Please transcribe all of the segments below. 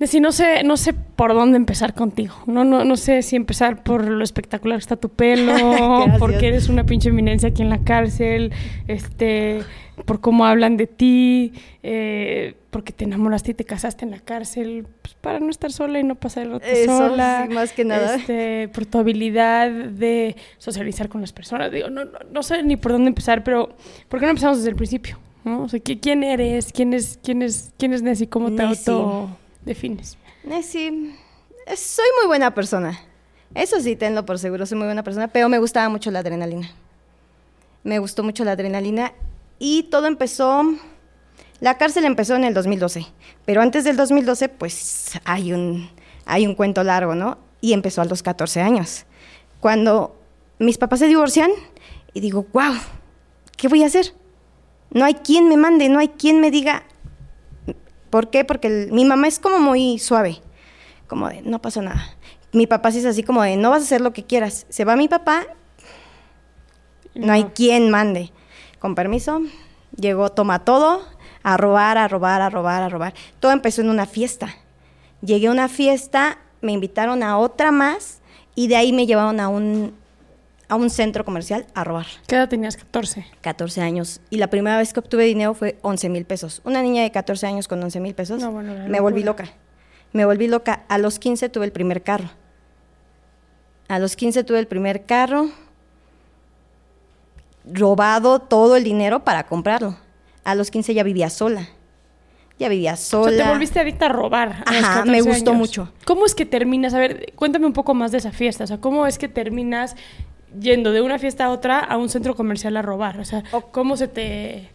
No sé, no sé por dónde empezar contigo. No, no, no sé si empezar por lo espectacular que está tu pelo, porque eres una pinche eminencia aquí en la cárcel, este, por cómo hablan de ti, eh, porque te enamoraste y te casaste en la cárcel, pues para no estar sola y no pasar el rato sola. Sí, más que nada. Este, por tu habilidad de socializar con las personas. Digo, no, no, no sé ni por dónde empezar, pero ¿por qué no empezamos desde el principio? ¿no? O sea, ¿quién eres? ¿Quién es, quién es, quién es Nessie? ¿Cómo te auto defines? Sí, soy muy buena persona. Eso sí, tenlo por seguro, soy muy buena persona, pero me gustaba mucho la adrenalina. Me gustó mucho la adrenalina y todo empezó, la cárcel empezó en el 2012, pero antes del 2012 pues hay un, hay un cuento largo, ¿no? Y empezó a los 14 años, cuando mis papás se divorcian y digo, wow, ¿qué voy a hacer? No hay quien me mande, no hay quien me diga, ¿Por qué? Porque mi mamá es como muy suave, como de, no pasa nada. Mi papá sí es así como de, no vas a hacer lo que quieras. Se va mi papá, no, hay quien mande. Con permiso, llegó, toma todo, a robar, a robar, a robar, a robar. Todo empezó en una fiesta. Llegué a una fiesta, me invitaron a otra más y de ahí me llevaron a un a un centro comercial a robar. ¿Qué edad tenías? 14. 14 años. Y la primera vez que obtuve dinero fue 11 mil pesos. Una niña de 14 años con 11 mil pesos. me volví loca. Me volví loca. A los 15 tuve el primer carro. A los 15 tuve el primer carro. Robado todo el dinero para comprarlo. A los 15 ya vivía sola. Ya vivía sola. O sea, te volviste adicta a robar. Ajá, me gustó mucho. ¿Cómo es que terminas? A ver, cuéntame un poco más de esa fiesta. O sea, ¿cómo es que terminas yendo de una fiesta a otra a un centro comercial a robar? O sea, ¿cómo se te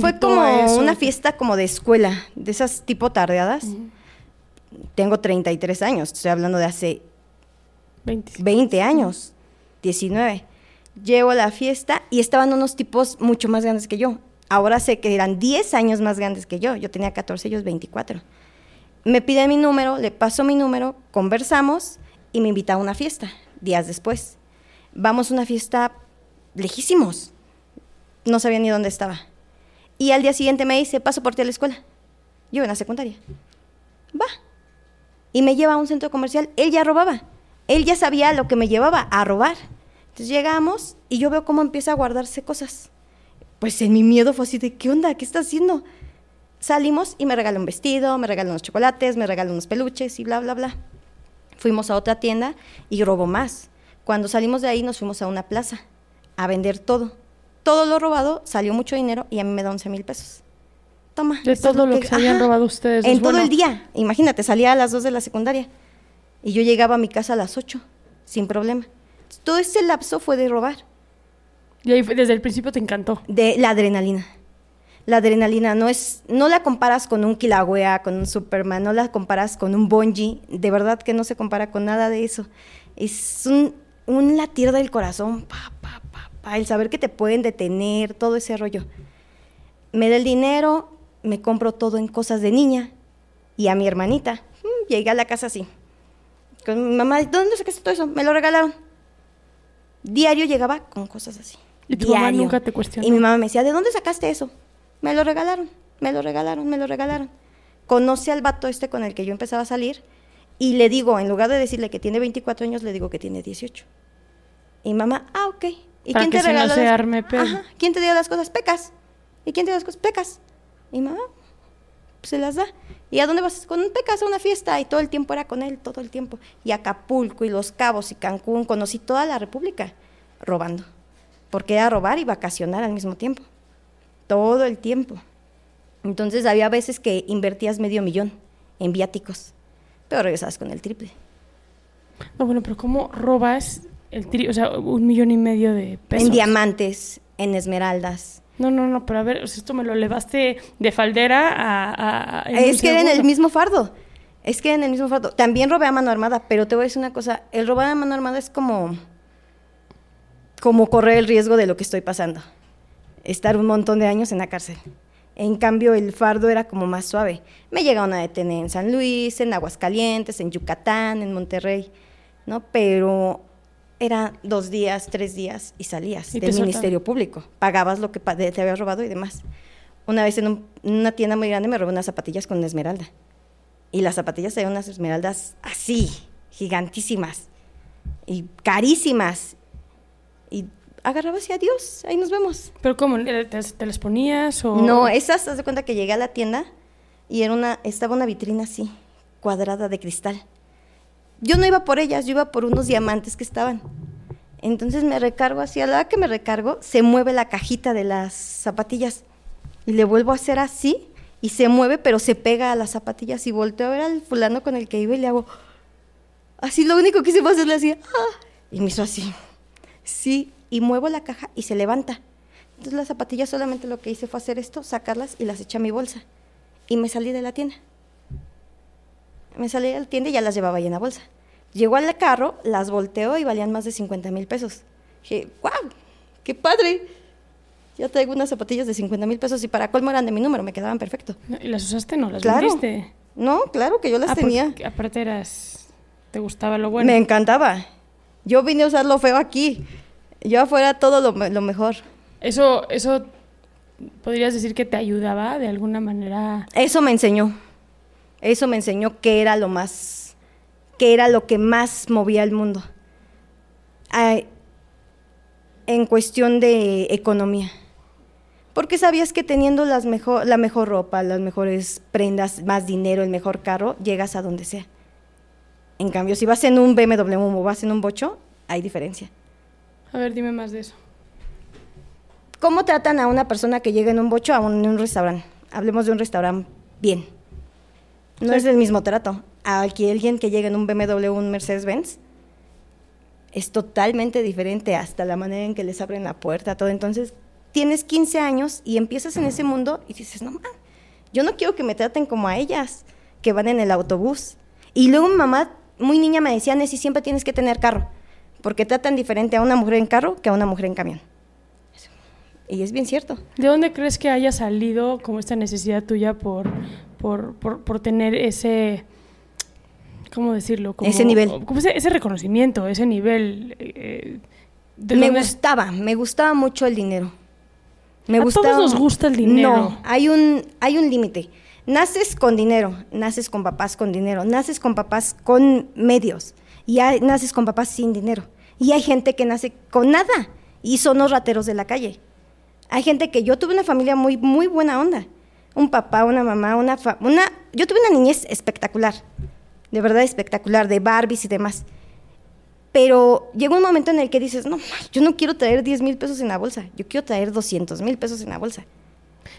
Fue como una fiesta como de escuela, de esas tipo tardeadas. Tengo 33 años, estoy hablando de hace 20, años, 19. Llego a la fiesta y estaban unos tipos mucho más grandes que yo. Ahora sé que eran 10 años más grandes que yo. Yo tenía 14, ellos 24. Me piden mi número, le paso mi número, conversamos y me invita a una fiesta días después vamos a una fiesta lejísimos. No sabía ni dónde estaba. Y al día siguiente me dice, paso por ti a la escuela. Yo en la secundaria. Va. Y me lleva a un centro comercial. Él ya robaba. Él ya sabía lo que me llevaba a robar. Entonces llegamos y yo veo cómo empieza a guardarse cosas. Pues en mi miedo fue así de, ¿qué onda? ¿Qué está haciendo? Salimos y me regaló un vestido, me regaló unos chocolates, me regaló unos peluches y bla, bla, bla. Fuimos a otra tienda y robó más. Cuando salimos de ahí nos fuimos a una plaza a vender todo. Todo lo robado, salió mucho dinero y a mí me da 11 mil pesos. Toma. De todo lo que, se habían robado ustedes. En todo el día. Imagínate, salía a las 2 de la secundaria y yo llegaba a mi casa a las 8, sin problema. Todo ese lapso fue de robar. Y ahí desde el principio te encantó. De la adrenalina. La adrenalina no es, no la comparas con un Kilauea, con un Superman, no la comparas con un Bonji. De verdad que no se compara con nada de eso. Es un un latir del corazón, pa, pa, pa, pa, el saber que te pueden detener, todo ese rollo. me da el dinero, me compro todo en cosas de niña y a mi hermanita. Mm, llegué a la casa así. Con mi mamá, ¿dónde sacaste todo eso? Me lo regalaron. Diario llegaba con cosas así. ¿Y tu mamá nunca te cuestionó? Y mi mamá me decía, ¿de dónde sacaste eso? Me lo regalaron, me lo regalaron, me lo regalaron. Conoce al vato este con el que yo empezaba a salir y le digo, en lugar de decirle que tiene 24 años, le digo que tiene 18. Y mamá, ah, ok. ¿Y quién te regaló? ¿Quién te dio las cosas? Pecas. ¿Y quién te dio las cosas? Pecas. Y mamá, se las da. ¿Y a dónde vas? Con Pecas a una fiesta. Y todo el tiempo era con él, todo el tiempo. Y Acapulco, y Los Cabos, y Cancún. Conocí toda la República robando. Porque era robar y vacacionar al mismo tiempo. Todo el tiempo. Entonces había veces que invertías medio millón en viáticos. Pero regresabas con el triple. No, bueno, pero ¿cómo robas el triple? O sea, un millón y medio de pesos. En diamantes, en esmeraldas no, no, no, pero a ver, esto me lo elevaste de faldera a... es que era en el mismo fardo. Es que en el mismo fardo. También robé a mano armada, pero te voy a decir una cosa. El robar a mano armada es como... Como correr el riesgo de lo que estoy pasando. Estar un montón de años en la cárcel. En cambio, el fardo era como más suave. Me llegaron a detener en San Luis, en Aguascalientes, en Yucatán, en Monterrey, ¿no? Pero era dos días, tres días y salías del Ministerio Público. Pagabas lo que te habías robado y demás. Una vez en, una tienda muy grande me robé unas zapatillas con una esmeralda. Y las zapatillas eran unas esmeraldas así, gigantísimas y carísimas. Agarrabas y adiós, ahí nos vemos. ¿Pero cómo? ¿Te, las ponías o...? No, esas, haz de cuenta que llegué a la tienda y era una, estaba una vitrina así, cuadrada de cristal yo no iba por ellas, yo iba por unos diamantes que estaban. Entonces me recargo así, a la hora que me recargo, se mueve la cajita de las zapatillas. Y le vuelvo a hacer así, y se mueve, pero se pega a las zapatillas. Y volteo a ver al fulano con el que iba y le hago, así lo único que hice fue hacerle así, ah", y me hizo así. Sí, y muevo la caja y se levanta. Entonces las zapatillas solamente lo que hice fue hacer esto, sacarlas y las eché a mi bolsa. Y me salí de la tienda me salí a la tienda y ya las llevaba ahí en la bolsa. Llegó al carro, las volteó y valían más de 50 mil pesos. Dije, ¡guau! ¡Qué padre! Ya traigo unas zapatillas de 50 mil pesos y para colmo eran de mi número, me quedaban perfecto. ¿Y las usaste no? ¿Las claro. vendiste? No, claro que yo las ah, tenía. Aparte eras... ¿Te gustaba lo bueno? Me encantaba. Yo vine a usar lo feo aquí. Yo afuera todo lo, lo mejor. Eso, eso, ¿podrías decir que te ayudaba de alguna manera? Eso me enseñó. Eso me enseñó que era lo más, que era lo que más movía el mundo. en cuestión de economía. Porque sabías que teniendo las mejor, la mejor ropa, las mejores prendas, más dinero, el mejor carro, llegas a donde sea. En cambio, si vas en un BMW o vas en un bocho, hay diferencia. A ver, dime más de eso. ¿Cómo tratan a una persona que llega en un bocho a un, un restaurante? Hablemos de un restaurante bien no es el mismo trato. Aquí alguien que llega en un BMW un Mercedes-Benz es totalmente diferente hasta la manera en que les abren la puerta, todo. Entonces, tienes 15 años y empiezas en ese mundo y dices, no, man, yo no quiero que me traten como a ellas, que van en el autobús. Y luego mi mamá, muy niña, me decía, Nessie, siempre tienes que tener carro, porque tratan diferente a una mujer en carro que a una mujer en camión. Y es bien cierto. ¿De dónde crees que haya salido como esta necesidad tuya por, por, por, tener ese, ¿cómo decirlo? ese nivel. ese, reconocimiento, ese nivel. Eh, me gustaba, me gustaba mucho el dinero. Me a todos nos gusta el dinero. No, hay un, hay un límite. Naces con dinero, naces con papás con dinero, naces con papás con medios y naces con papás sin dinero. Y hay gente que nace con nada y son los rateros de la calle. Hay gente que yo tuve una familia muy, muy buena onda un papá, una mamá, una, una... Yo tuve una niñez espectacular, de verdad espectacular, de Barbies y demás. Pero llega un momento en el que dices, no, yo no quiero traer 10 mil pesos en la bolsa, yo quiero traer 200 mil pesos en la bolsa.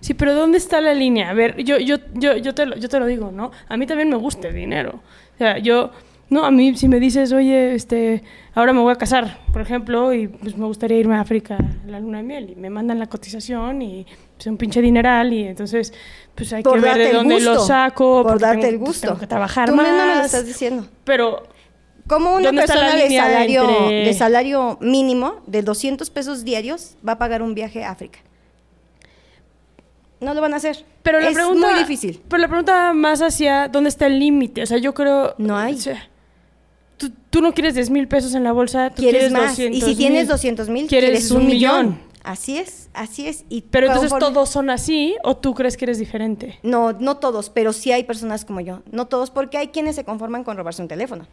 Sí, pero ¿dónde está la línea? A ver, yo, yo, yo, yo, te, lo, yo te lo digo, ¿no? A mí también me gusta el dinero. O sea, yo no, a mí si me dices, oye, este, ahora me voy a casar, por ejemplo, y pues me gustaría irme a África a la luna de miel, y me mandan la cotización y pues un pinche dineral, y entonces pues hay que ver de dónde lo saco. Por darte el pues, gusto. tengo que trabajar Tú más. Tú me lo estás diciendo. Pero... ¿Cómo una persona de salario, de salario mínimo de 200 pesos diarios va a pagar un viaje a África? no lo van a hacer. Pero la es pregunta, muy difícil. Pero la pregunta más hacia dónde está el límite. O sea, yo creo. No hay. o sea, tú, tú no quieres 10 mil pesos en la bolsa, tú quieres quieres más. 200 Y si tienes 200 mil, quieres, un millón. Así es, así es. Y Pero entonces conforme- todos son así o tú crees que eres diferente. No, no todos, pero sí hay personas como yo. No todos, porque hay quienes se conforman con robarse un teléfono.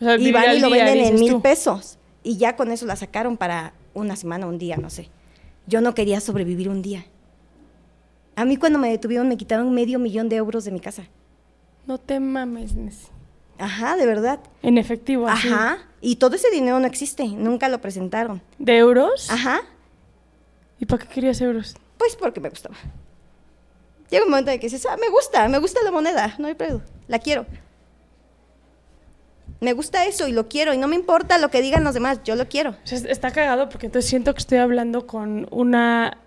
O sea, Y van y lo día, venden en mil tú. pesos. Y ya con eso la sacaron para una semana, un día, no sé. Yo no quería sobrevivir un día. A mí cuando me detuvieron me quitaron medio millón de euros de mi casa. No te mames, Nessie. Ajá, de verdad. En efectivo, así. Ajá. Y todo ese dinero no existe, nunca lo presentaron. ¿De euros? Ajá. ¿Y para qué querías euros? Pues porque me gustaba. Llega un momento en que dices, ah, me gusta, me gusta la moneda, no hay pedo, la quiero. Me gusta eso y lo quiero y no me importa lo que digan los demás, yo lo quiero. O sea, está cagado porque entonces siento que estoy hablando con una...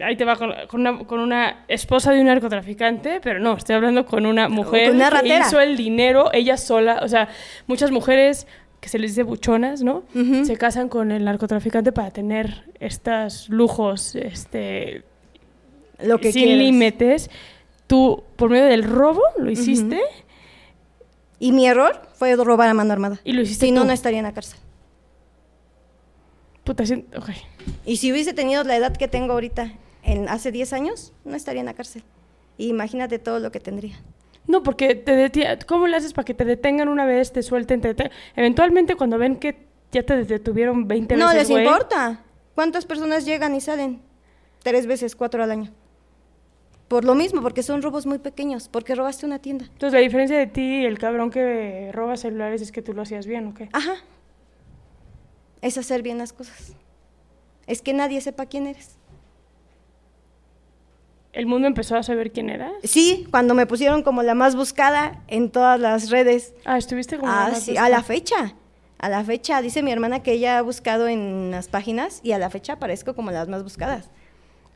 Ahí te va, con, con una, con una esposa de un narcotraficante, pero no, estoy hablando con una mujer con una que hizo el dinero ella sola. O sea, muchas mujeres que se les dice buchonas, ¿no? Ujú. Se casan con el narcotraficante para tener estos lujos, este, Lo que sin límites. Tú, por medio del robo, lo hiciste Y mi error fue robar a mano armada. y lo hiciste Si no, tú. no estaría en la cárcel. Puta, sí- ok. Y si hubiese tenido la edad que tengo ahorita, en hace 10 años, no estaría en la cárcel. Y imagínate todo lo que tendría. No, porque te deti- ¿cómo le haces para que te detengan una vez, te suelten, te deten- Eventualmente cuando ven que ya te detuvieron 20 No veces, les güey, importa. ¿Cuántas personas llegan y salen? Tres veces, cuatro al año. Por lo mismo, porque son robos muy pequeños, porque robaste una tienda. Entonces la diferencia de ti y el cabrón que roba celulares es que tú lo hacías bien, ¿o qué? Ajá. Es hacer bien las cosas. Es que nadie sepa quién eres. El mundo empezó a saber quién eras. Sí, cuando me pusieron como la más buscada en todas las redes. Ah, estuviste como... Ah, más sí, buscada. a la fecha. A la fecha, dice mi hermana que ella ha buscado en las páginas y a la fecha aparezco como las más buscadas.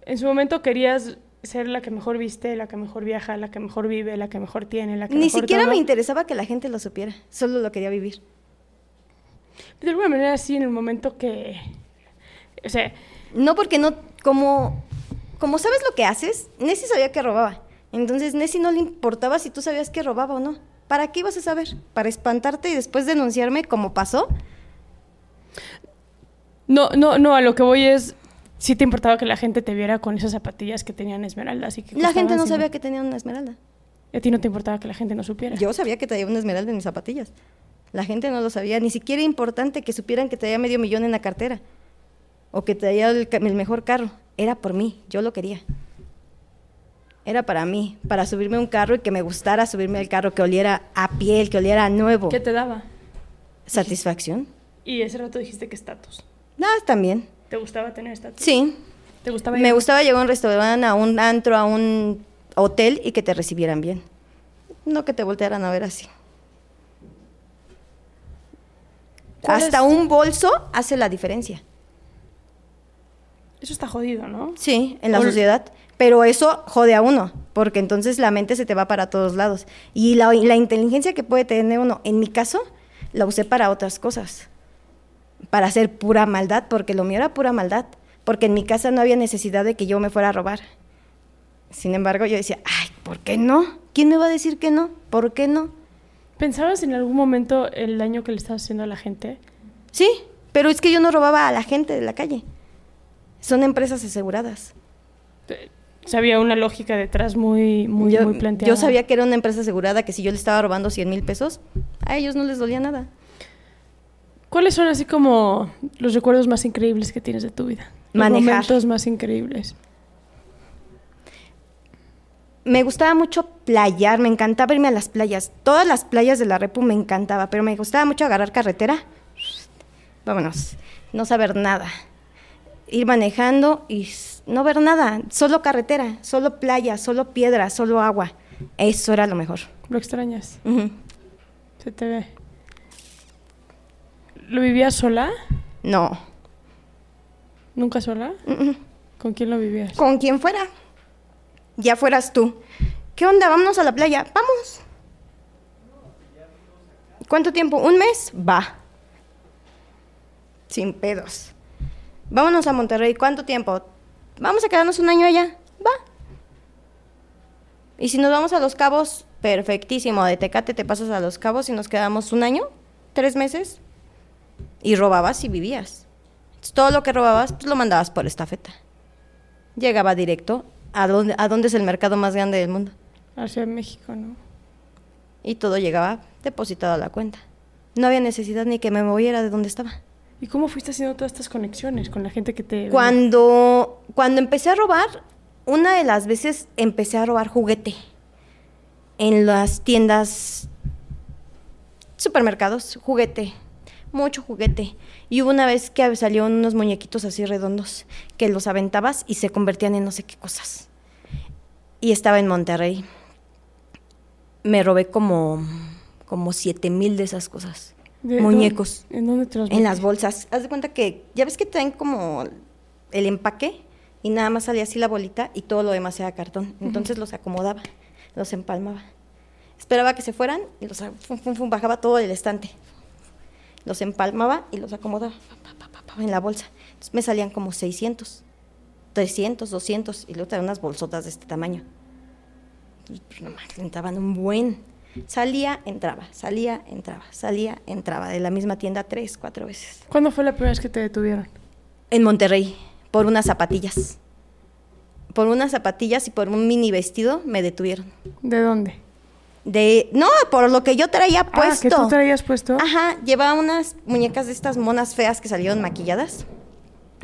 En su momento querías ser la que mejor viste, la que mejor viaja, la que mejor vive, la que mejor tiene, la que Ni mejor siquiera todo. me interesaba que la gente lo supiera, solo lo quería vivir. De alguna manera sí, en el momento que... O sea, No porque no, como, como sabes lo que haces, Nessie sabía que robaba. Entonces Nessie no le importaba si tú sabías que robaba o no. ¿Para qué ibas a saber? ¿Para espantarte y después denunciarme como pasó? no, no, no, a lo que voy es... Sí te importaba que la gente te viera con esas zapatillas que tenían esmeraldas y que La gente no sabía que tenía una esmeralda. Y a ti no te importaba que la gente no supiera. Yo sabía que traía una esmeralda en mis zapatillas. La gente no lo sabía. Ni siquiera era importante que supieran que traía medio millón en la cartera. O que traía el, el mejor carro. Era por mí. Yo lo quería. Era para mí. Para subirme a un carro y que me gustara subirme al carro. Que oliera a piel, que oliera a nuevo. ¿Qué te daba? Satisfacción. Y ese rato dijiste que estatus. Ah, también. ¿Te gustaba tener estatus? Sí. ¿Te gustaba Me llegar- gustaba llegar a un restaurante, a un antro, a un hotel y que te recibieran bien. No que te voltearan a ver así. ¿Cuál Hasta es- un bolso hace la diferencia. Eso está jodido, ¿no? Sí, en la sociedad. Pero eso jode a uno, porque entonces la mente se te va para todos lados. Y la, y la inteligencia que puede tener uno, en mi caso, la usé para otras cosas. Para hacer pura maldad, porque lo mío era pura maldad. Porque en mi casa no había necesidad de que yo me fuera a robar. Sin embargo, yo decía, ay, ¿por qué no? ¿Quién me va a decir que no? ¿Por qué no? ¿Pensabas en algún momento el daño que le estabas haciendo a la gente? Sí, pero es que yo no robaba a la gente de la calle. Son empresas aseguradas. O sea, había una lógica detrás muy, muy, yo, muy planteada. yo sabía que era una empresa asegurada, que si yo le estaba robando 100 mil pesos, a ellos no les dolía nada. ¿Cuáles son así como los recuerdos más increíbles que tienes de tu vida? Los Manejar. momentos más increíbles. Me gustaba mucho playar, me encantaba irme a las playas. Todas las playas de la Repu me encantaba, pero me gustaba mucho agarrar carretera. Vámonos, no saber nada. Ir manejando y no ver nada, solo carretera, solo playa, solo piedra, solo agua. Eso era lo mejor. ¿Lo extrañas? Se te ve. ¿Lo vivías sola? No, ¿Nunca sola? ¿Con quién lo vivías? con quien fuera. Ya fueras tú. ¿Qué onda? Vámonos a la playa. Vamos. ¿Cuánto tiempo? ¿Un mes? Va. Sin pedos. Vámonos a Monterrey. ¿Cuánto tiempo? vamos a quedarnos un año allá, va. Y si nos vamos a Los Cabos, perfectísimo, de Tecate te pasas a Los Cabos y nos quedamos un año, tres meses, y robabas y vivías. todo lo que robabas, pues lo mandabas por estafeta. Llegaba directo a dónde, a dónde es el mercado más grande del mundo. Hacia México, ¿no? Y todo llegaba depositado a la cuenta. No había necesidad ni que me moviera de donde estaba. ¿Y cómo fuiste haciendo todas estas conexiones con la gente que te... Cuando, cuando empecé a robar, una de las veces empecé a robar juguete en las tiendas, supermercados, juguete, mucho juguete. Y hubo una vez que salieron unos muñequitos así redondos que los aventabas y se convertían en no sé qué cosas. Y estaba en Monterrey. Me robé como, como siete mil de esas cosas. Muñecos. ¿En dónde te los En las bolsas. Haz de cuenta que, ya ves que traen como el empaque y nada más salía así la bolita y todo lo demás era cartón. Entonces los acomodaba, los empalmaba. Esperaba que se fueran y los bajaba todo el estante los empalmaba y los acomodaba en la bolsa. Entonces me salían como 600, 300, 200 y luego tenía unas bolsotas de este tamaño. Pues nomás entraban un buen. Salía, entraba, salía, entraba, salía, entraba de la misma tienda tres, cuatro veces. ¿Cuándo fue la primera vez que te detuvieron? En Monterrey, por unas zapatillas. Por unas zapatillas y por un mini vestido me detuvieron. ¿De dónde? de no por lo que yo traía puesto. Ah, que tú traías puesto. Ajá, llevaba unas muñecas de estas monas feas que salieron maquilladas.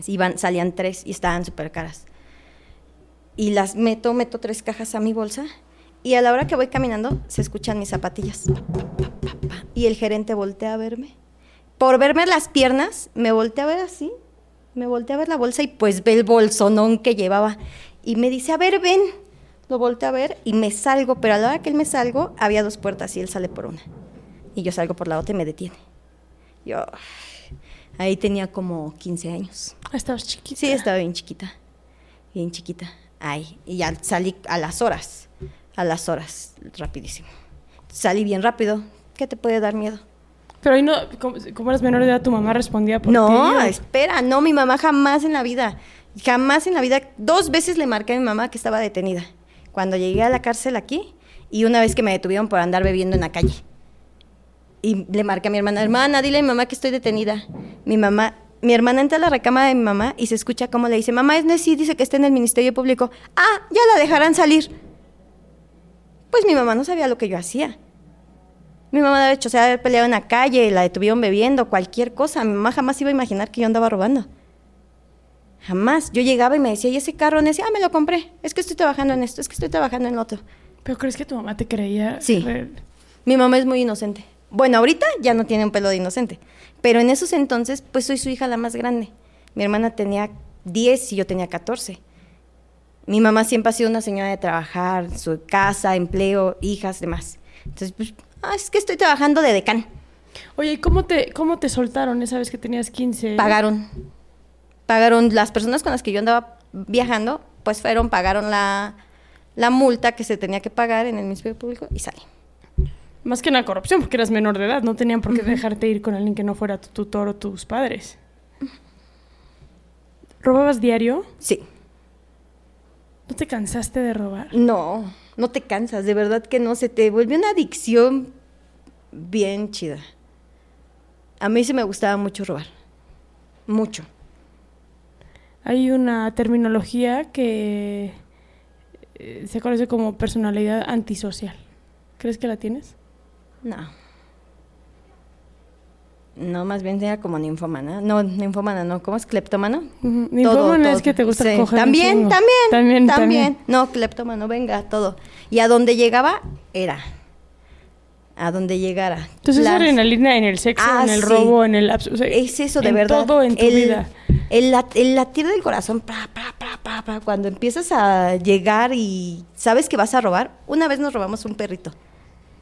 Iban, salían tres y estaban súper caras. Y las meto, meto tres cajas a mi bolsa. Y a la hora que voy caminando, se escuchan mis zapatillas. y el gerente voltea a verme. Por verme las piernas, me voltea a ver así. Me voltea a ver la bolsa y pues ve el bolsonón que llevaba. Y me dice, a ver, ven lo volteé a ver y me salgo, pero a la hora que él me salgo, había dos puertas y él sale por una. Y yo salgo por la otra y me detiene. Yo, ahí tenía como 15 años. ¿Estabas chiquita? Sí, estaba bien chiquita. Bien chiquita. Ahí. Y ya salí a las horas. A las horas, rapidísimo. Salí bien rápido. ¿Qué te puede dar miedo? Pero ahí no, como, eras menor de edad, tu mamá respondía por no, ti. No, espera, no, mi mamá jamás en la vida, jamás en la vida, dos veces le marqué a mi mamá que estaba detenida cuando llegué a la cárcel aquí y una vez que me detuvieron por andar bebiendo en la calle. Y le marqué a mi hermana, hermana, dile a mi mamá que estoy detenida. Mi mamá, mi hermana entra a la recámara de mi mamá y se escucha cómo le dice, mamá, es Nessie, dice que está en el Ministerio Público. Ah, ya la dejarán salir. Pues mi mamá no sabía lo que yo hacía. Mi mamá, de hecho, se había peleado en la calle, la detuvieron bebiendo, cualquier cosa. Mi mamá jamás iba a imaginar que yo andaba robando. Jamás. Yo llegaba y me decía, ¿y ese carro? Decía, ah, me lo compré. Es que estoy trabajando en esto, es que estoy trabajando en lo otro. ¿Pero crees que tu mamá te creía? Sí. Mi mamá es muy inocente. Bueno, ahorita ya no tiene un pelo de inocente. Pero en esos entonces, pues soy su hija la más grande. Mi hermana tenía 10 y yo tenía 14. Mi mamá siempre ha sido una señora de trabajar, su casa, empleo, hijas, demás. Entonces, pues, ah, es que estoy trabajando de decán. Oye, ¿y cómo te, cómo te soltaron esa vez que tenías 15? Pagaron pagaron, las personas con las que yo andaba viajando, pues fueron, pagaron la, multa que se tenía que pagar en el Ministerio Público y salí. Más que una corrupción, porque eras menor de edad, no tenían por qué dejarte ir con alguien que no fuera tu tutor o tus padres. ¿Robabas diario? Sí. ¿No te cansaste de robar? No, no te cansas, de verdad que no, se te vuelve una adicción bien chida. A mí sí me gustaba mucho robar, mucho. Hay una terminología que eh, se conoce como personalidad antisocial. ¿Crees que la tienes? No. No, más bien sería como ninfómana. No, ninfómana, no. ¿Cómo es cleptómano? Ninfómana es que te gusta coger. También, también, también, también. No, cleptómano, venga, todo. Y a donde llegaba, era a donde llegara. Entonces la adrenalina en el sexo, en el ah, robo, en el... es eso, de verdad. todo en tu vida. El, latir del corazón, cuando empiezas a llegar y sabes que vas a robar. Una vez nos robamos un perrito,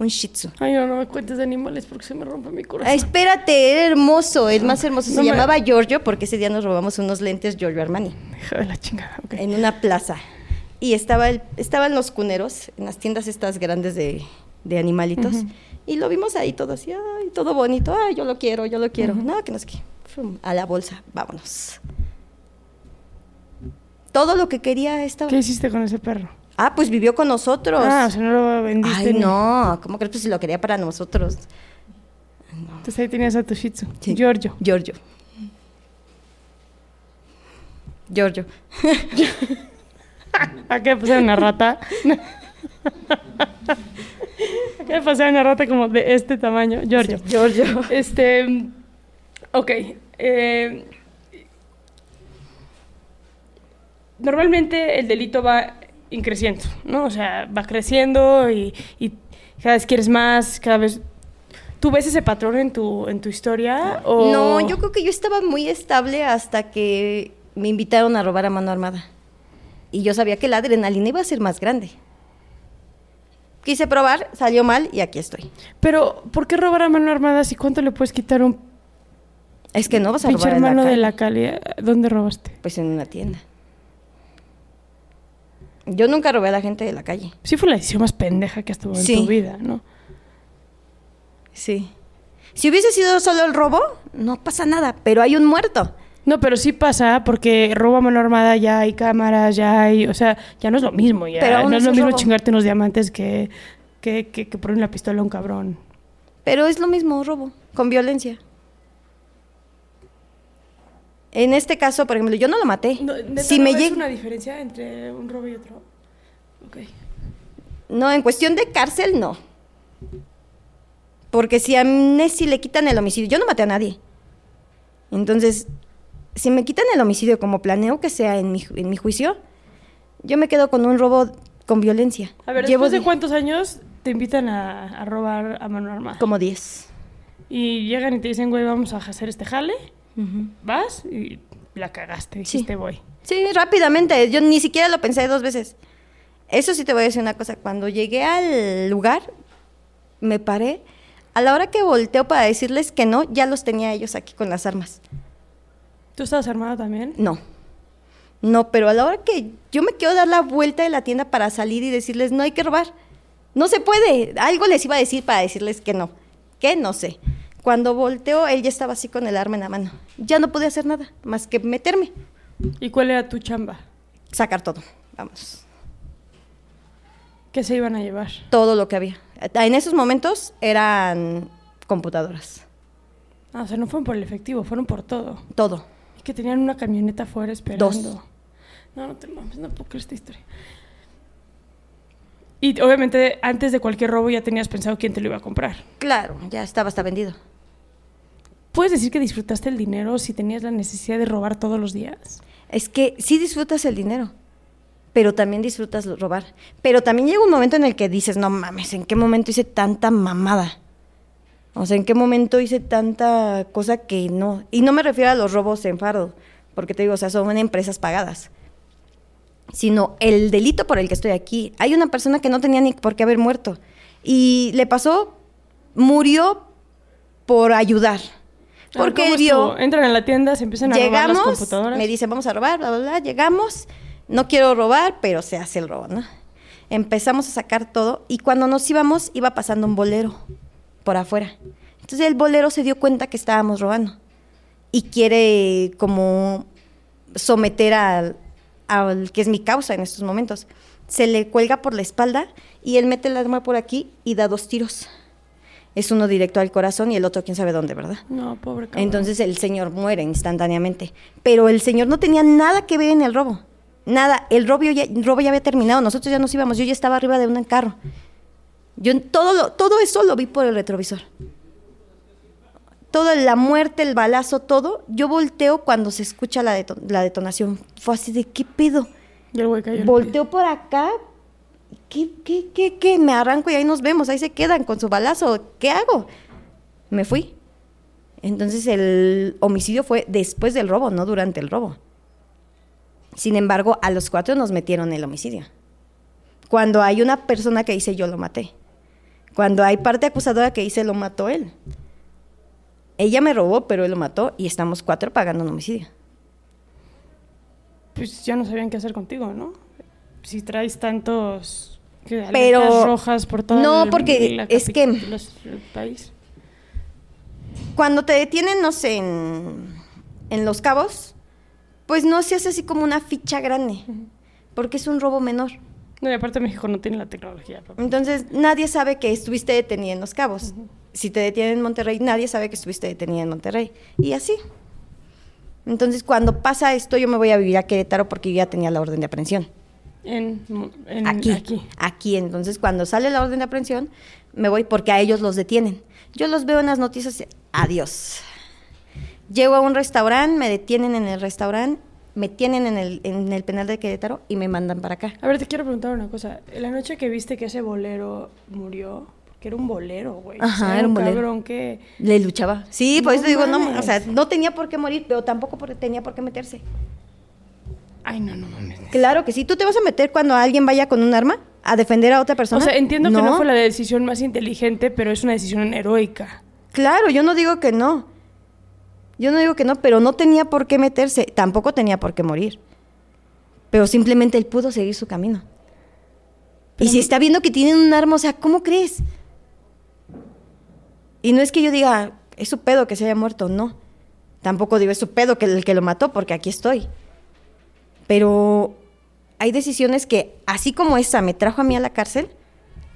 un shih tzu. Ay, no, no me cuentes de animales porque se me rompe mi corazón. espérate, era hermoso, el más hermoso. Se llamaba Giorgio porque ese día nos robamos unos lentes Giorgio Armani. Hijo de la chingada, En una plaza. Y estaba el, estaban los cuneros, en las tiendas estas grandes de de animalitos. Y lo vimos ahí todo así, ay, todo bonito, ay, yo lo quiero, yo lo quiero. No, que no sé qué. A la bolsa, vámonos. Todo lo que quería estaba. ¿Qué hiciste con ese perro? Ah, pues vivió con nosotros. Ah, o sea, no lo vendiste. Ay, no. ¿Cómo crees que si lo quería para nosotros? Entonces ahí tenías a tu shih tzu. Giorgio. Giorgio. Giorgio. ¿A qué pasé una rata? ¿A qué pasé una rata como de este tamaño? Giorgio. Giorgio. Este. Ok. Eh, normalmente el delito va increciendo, ¿no? O sea, va creciendo y, cada vez quieres más, cada vez... ¿Tú ves ese patrón en tu, en tu historia? O... No, yo creo que yo estaba muy estable hasta que me invitaron a robar a mano armada. Y yo sabía que la adrenalina iba a ser más grande. Quise probar, salió mal y aquí estoy. Pero, ¿por qué robar a mano armada si cuánto le puedes quitar un... Es que no vas a robar en la de la calle. ¿Dónde robaste? Pues en una tienda. Yo nunca robé a la gente de la calle. Sí fue la decisión más pendeja que estuvo en tu vida, ¿no? Sí. Si hubiese sido solo el robo, no pasa nada, pero hay un muerto. No, pero sí pasa porque robo a mano armada ya hay cámaras, ya hay, o sea, ya no es lo mismo, ya pero no es lo mismo chingarte unos diamantes que, que, que, que poner la pistola a un cabrón. Pero es lo mismo robo, con violencia. En este caso, por ejemplo, yo no lo maté. No, si me llega una diferencia entre un robo y otro? Okay. No, en cuestión de cárcel, no. Porque si a Nessie le quitan el homicidio, yo no maté a nadie. Entonces, si me quitan el homicidio como planeo que sea en mi, en mi juicio, yo me quedo con un robo con violencia. A ver, ¿después de cuántos años te invitan a, a robar a mano armada? Como 10. Y llegan y te dicen, güey, vamos a hacer este jale. Vas y la cagaste, dijiste voy. Sí, rápidamente. Yo ni siquiera lo pensé dos veces. Eso sí te voy a decir una cosa. Cuando llegué al lugar, me paré. A la hora que volteo para decirles que no, ya los tenía ellos aquí con las armas. ¿Tú estabas armada también? No. No, pero a la hora que yo me quiero dar la vuelta de la tienda para salir y decirles, no hay que robar. No se puede. Algo les iba a decir para decirles que no. Que no sé. Cuando volteó, él ya estaba así con el arma en la mano. Ya no pude hacer nada más que meterme. ¿Y cuál era tu chamba? Sacar todo. Vamos. ¿Qué se iban a llevar? Todo lo que había. En esos momentos eran computadoras. Ah, o sea, no fueron por el efectivo, fueron por todo. Todo. Y que tenían una camioneta afuera esperando. Dos. No, no te mames, no puedo creer esta historia. Y obviamente antes de cualquier robo ya tenías pensado quién te lo iba a comprar. Claro, ya estaba hasta vendido. ¿Puedes decir que disfrutaste el dinero si tenías la necesidad de robar todos los días? Es que sí disfrutas el dinero, pero también disfrutas robar. Pero también llega un momento en el que dices, no mames, ¿en qué momento hice tanta mamada? O sea, ¿en qué momento hice tanta cosa que no? Y no me refiero a los robos en fardo, porque te digo, o sea, son empresas pagadas. Sino el delito por el que estoy aquí. Hay una persona que no tenía ni por qué haber muerto. Y le pasó, murió por ayudar. Porque vio. Entran en la tienda, se empiezan a robar las computadoras. Me dice, vamos a robar, bla, bla, bla. Llegamos, no quiero robar, pero se hace el robo, ¿no? Empezamos a sacar todo y cuando nos íbamos, iba pasando un bolero por afuera. Entonces el bolero se dio cuenta que estábamos robando y quiere como someter al, al que es mi causa en estos momentos. Se le cuelga por la espalda y él mete el arma por aquí y da dos tiros es uno directo al corazón y el otro quién sabe dónde, ¿verdad? No, pobre cabrón. Entonces el señor muere instantáneamente. Pero el señor no tenía nada que ver en el robo. Nada. El robo ya, robo ya había terminado. Nosotros ya nos íbamos. Yo ya estaba arriba de un carro. Yo todo, todo eso lo vi por el retrovisor. Toda la muerte, el balazo, todo. Yo volteo cuando se escucha la, la detonación. Fue así de, ¿qué pedo? El Volteo por acá, ¿qué, qué, qué, qué? Me arranco y ahí nos vemos, ahí se quedan con su balazo, ¿qué hago? Me fui. Entonces el homicidio fue después del robo, no durante el robo. Sin embargo, a los cuatro nos metieron el homicidio. Cuando hay una persona que dice yo lo maté. Cuando hay parte acusadora que dice lo mató él. Ella me robó, pero él lo mató y estamos cuatro pagando un homicidio. Pues ya no sabían qué hacer contigo, ¿no? Si traes tantos pero rojas por todo no porque es que el país cuando te detienen no sé en, en los cabos pues no se hace así como una ficha grande, porque es un robo menor. No, y aparte México no tiene la tecnología. Entonces, nadie sabe que estuviste detenida en Los Cabos. Si te detienen en Monterrey, nadie sabe que estuviste detenida en Monterrey. Y así. Entonces, cuando pasa esto, yo me voy a vivir a Querétaro porque yo ya tenía la orden de aprehensión. En, aquí, aquí. Aquí. Entonces, cuando sale la orden de aprehensión, me voy porque a ellos los detienen. Yo los veo en las noticias, adiós. Llego a un restaurante, me detienen en el restaurante, me tienen en el, en el penal de Querétaro y me mandan para acá. A ver, te quiero preguntar una cosa. La noche que viste que ese bolero murió, que era un bolero, güey. Ajá, era un, bolero. cabrón que... Le luchaba. Sí, por eso digo, no, o sea, no tenía por qué morir, pero tampoco tenía por qué meterse. Ay, no, no mames. Claro que sí. ¿Tú te vas a meter cuando alguien vaya con un arma a defender a otra persona? O sea, entiendo que no fue la decisión más inteligente, pero es una decisión heroica. Claro, yo no digo que no. Yo no digo que no, pero no tenía por qué meterse. Tampoco tenía por qué morir. Pero simplemente él pudo seguir su camino. y si está viendo que tienen un arma, o sea, ¿cómo crees? Y no es que yo diga, es su pedo que se haya muerto, no. Tampoco digo, es su pedo que el que lo mató, porque aquí estoy. Pero hay decisiones que, así como esa me trajo a mí a la cárcel,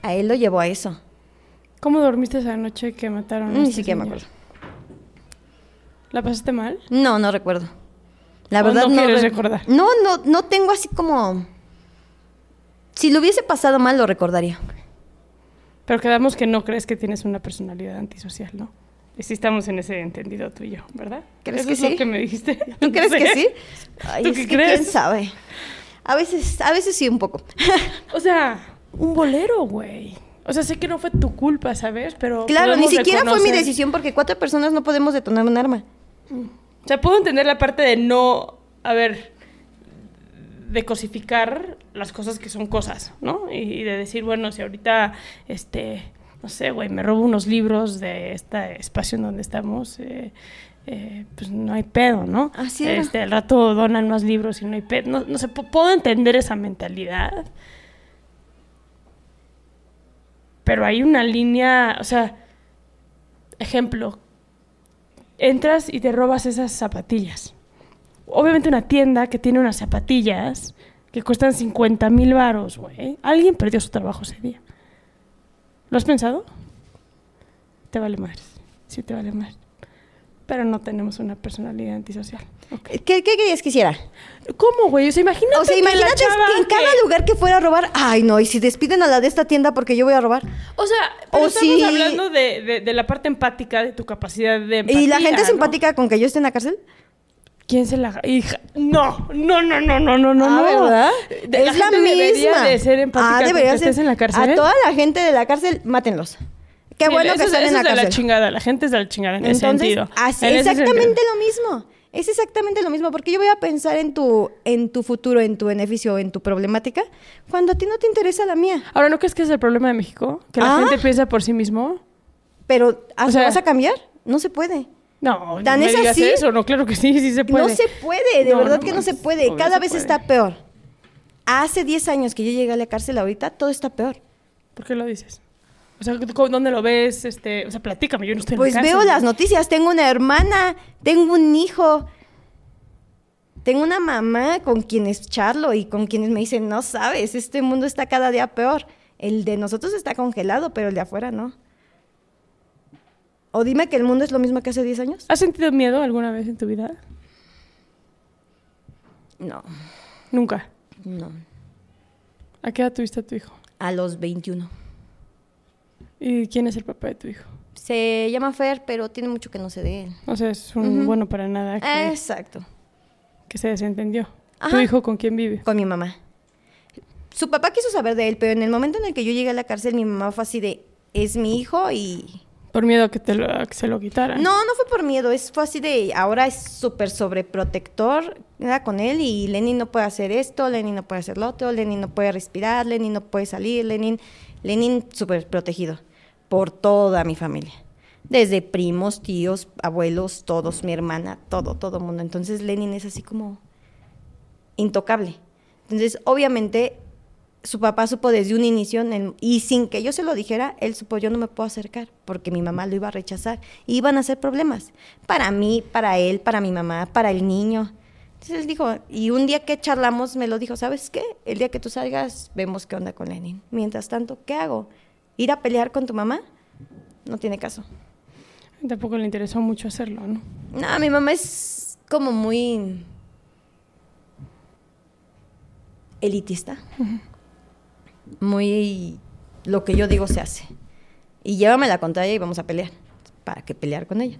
a él lo llevó a eso. ¿Cómo dormiste esa noche que mataron a Ni este siquiera me acuerdo. ¿La pasaste mal? No, no recuerdo. La verdad no, no quieres recordar. No, no, no tengo así como. Si lo hubiese pasado mal, lo recordaría. Pero quedamos que no crees que tienes una personalidad antisocial, ¿no? Y sí estamos en ese entendido tú y yo, ¿verdad? ¿Crees que es sí? lo que me dijiste? ¿Tú crees que sí? ¿Tú qué crees? ¿Quién sabe? A veces, a veces sí un poco. o sea, un bolero, güey. O sea, sé que no fue tu culpa, ¿sabes? Pero Claro, ni siquiera fue mi decisión porque cuatro personas no podemos detonar un arma. O sea, puedo entender la parte de no, a ver, de cosificar las cosas que son cosas, ¿no? Y, de decir, bueno, si ahorita, este, no sé, güey, me robo unos libros de este espacio en donde estamos, eh, eh, pues no hay pedo, ¿no? Así es. Este, al rato donan más libros y no hay pedo. No, no sé, puedo entender esa mentalidad. Pero hay una línea, o sea, ejemplo, entras y te robas esas zapatillas. Obviamente una tienda que tiene unas zapatillas que cuestan 50 mil varos, güey. Alguien perdió su trabajo ese día. ¿Lo has pensado? Te vale más. Sí, te vale más. Pero no tenemos una personalidad antisocial. ¿Qué, ¿Qué, querías que hiciera? ¿Cómo, güey? O sea, imagínate, o sea, imagínate que, en cada lugar que fuera a robar, ay, no, y si despiden a la de esta tienda porque yo voy a robar. O sea, pero estamos hablando de, de, la parte empática, de tu capacidad de empatía, ¿Y la gente es empática con que yo esté en la cárcel? ¿Quién se la hija? No, no, no, no, no, no, no. Ah, ¿verdad? es la, misma. Debería de ser empática ah, debería que estés en la cárcel. A toda la gente de la cárcel, mátenlos. Qué bueno que estén en la cárcel. De la chingada, la gente es de la chingada en ese sentido. Así, exactamente lo mismo. Es exactamente lo mismo, porque yo voy a pensar en tu, en tu futuro, en tu beneficio, en tu problemática, cuando a ti no te interesa la mía. Ahora, ¿no crees que es el problema de México? Que la gente ah. piensa por sí mismo. Pero, ¿vas a cambiar? No se puede. No, ¿Tan no es así? eso. No, claro que sí, sí se puede. No se puede, de verdad que no se puede. Cada vez está peor. Hace 10 años que yo llegué a la cárcel, ahorita todo está peor. ¿Por qué lo dices? O sea, ¿dónde lo ves? Este, o sea, platícame, yo no estoy Pues en la veo las noticias, tengo una hermana, tengo un hijo, tengo una mamá con quienes charlo y con quienes me dicen, no sabes, este mundo está cada día peor. El de nosotros está congelado, pero el de afuera no. O dime que el mundo es lo mismo que hace 10 años. ¿Has sentido miedo alguna vez en tu vida? No. ¿Nunca? No. ¿A qué edad tuviste a tu hijo? A los 21. ¿Y quién es el papá de tu hijo? Se llama Fer, pero tiene mucho que no sé de él. O sea, es un bueno para nada. Exacto. Que se desentendió. ¿Tu hijo con quién vive? Con mi mamá. Su papá quiso saber de él, pero en el momento en el que yo llegué a la cárcel, mi mamá fue así de, es mi hijo y... Por miedo a que, te lo, que se lo quitaran. No, no fue por miedo, es, fue así de, ahora es súper sobreprotector, era con él y Lenny no puede hacer esto, Lenny no puede hacer lo otro, Lenny no puede respirar, Lenny no puede salir, Lenny, Lenny súper protegido por toda mi familia. Desde primos, tíos, abuelos, todos, mi hermana, todo, todo mundo. Entonces Lenin es así como intocable. Entonces, obviamente, su papá supo desde un inicio, y sin que yo se lo dijera, él supo, yo no me puedo acercar, porque mi mamá lo iba a rechazar. Y iban a ser problemas. Para mí, para él, para mi mamá, para el niño. Entonces él dijo, y un día que charlamos me lo dijo, ¿sabes qué? El día que tú salgas, vemos qué onda con Lenin. Mientras tanto, ¿qué hago? ¿Ir a pelear con tu mamá? No tiene caso. Tampoco le interesó mucho hacerlo, ¿no? No, mi mamá es como muy elitista. Muy lo que yo digo se hace. Y llévame la contraria y vamos a pelear. ¿Para qué pelear con ella?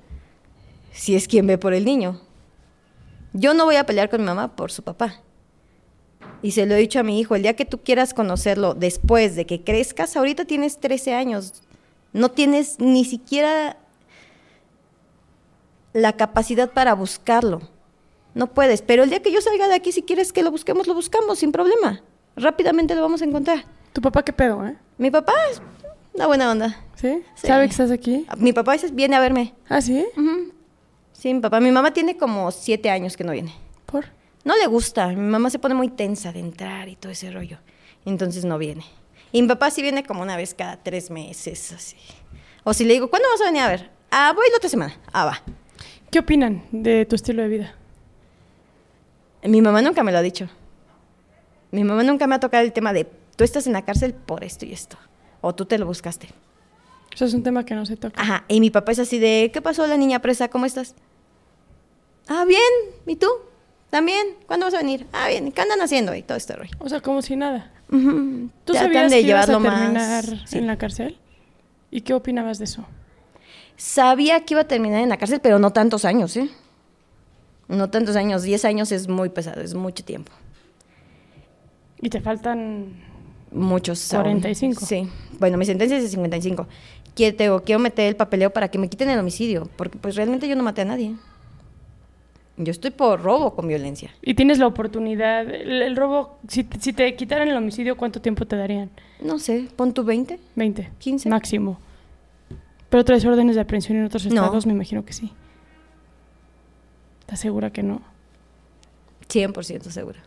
Si es quien ve por el niño. Yo no voy a pelear con mi mamá por su papá. Y se lo he dicho a mi hijo, el día que tú quieras conocerlo después de que crezcas, ahorita tienes 13 años, no tienes ni siquiera la capacidad para buscarlo. No puedes, pero el día que yo salga de aquí, si quieres que lo busquemos, lo buscamos sin problema. Rápidamente lo vamos a encontrar. ¿Tu papá qué pedo, eh? Mi papá es una buena onda. ¿Sí? ¿Sabe que estás aquí? Mi papá viene a verme. ¿Ah, sí? Sí, mi papá. Mi mamá tiene como siete años que no viene. ¿Por? No le gusta. Mi mamá se pone muy tensa de entrar y todo ese rollo. Entonces no viene. Y mi papá sí viene como una vez cada tres meses, así. O si le digo, ¿cuándo vas a venir a ver? Ah, voy la otra semana. Ah, va. ¿Qué opinan de tu estilo de vida? Mi mamá nunca me lo ha dicho. Mi mamá nunca me ha tocado el tema de, tú estás en la cárcel por esto y esto. O tú te lo buscaste. Eso es un tema que no se toca. Ajá. Y mi papá es así de, ¿qué pasó la niña presa? ¿Cómo estás? Ah, bien. ¿Y tú? ¿También? ¿Cuándo vas a venir? Ah, bien. ¿Qué andan haciendo ahí? Todo este rollo. O sea, como si nada. ¿Tú sabías de que ibas a terminar en la cárcel? ¿Y qué opinabas de eso? Sabía que iba a terminar en la cárcel, pero no tantos años, ¿eh? No tantos años. Diez años es muy pesado, es mucho tiempo. ¿Y te faltan muchos. 45. Sí. Bueno, mi sentencia es de 55. Quiero, quiero meter el papeleo para que me quiten el homicidio, porque pues realmente yo no maté a nadie. Yo estoy por robo con violencia. Y tienes la oportunidad. El, robo, si, si, te quitaran el homicidio, ¿cuánto tiempo te darían? No sé, pon tu 20. 20. 15. Máximo. Pero traes órdenes de aprehensión en otros estados, me imagino que sí. ¿Estás segura que no? 100% segura.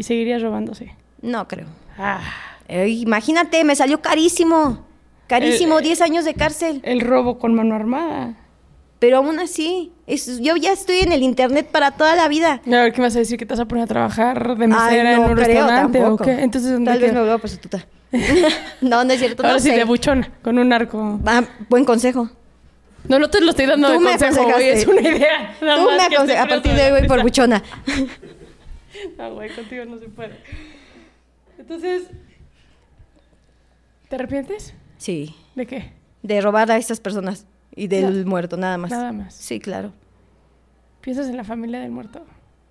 ¿Y seguirías robándose? No creo. Ah. imagínate, me salió carísimo. Carísimo, 10 años de cárcel. El robo con mano armada. Pero aún así, yo ya estoy en el internet para toda la vida. A ver, ¿qué me vas a decir? ¿Que te vas a poner a trabajar de mesera en un restaurante o qué? Entonces, ¿dónde Tal vez me vuelva prostituta. no, no es cierto. Ahora no sí, de buchona, con un arco. Ah, buen consejo. No, no te lo estoy dando Tú de consejo, güey. Es una idea. Tú me aconsejaste. A partir de hoy voy por buchona. no, güey, contigo no se puede. Entonces, ¿te arrepientes? Sí. ¿De qué? De robar a estas personas y del muerto, nada más. Nada más. Sí, claro. ¿Piensas en la familia del muerto?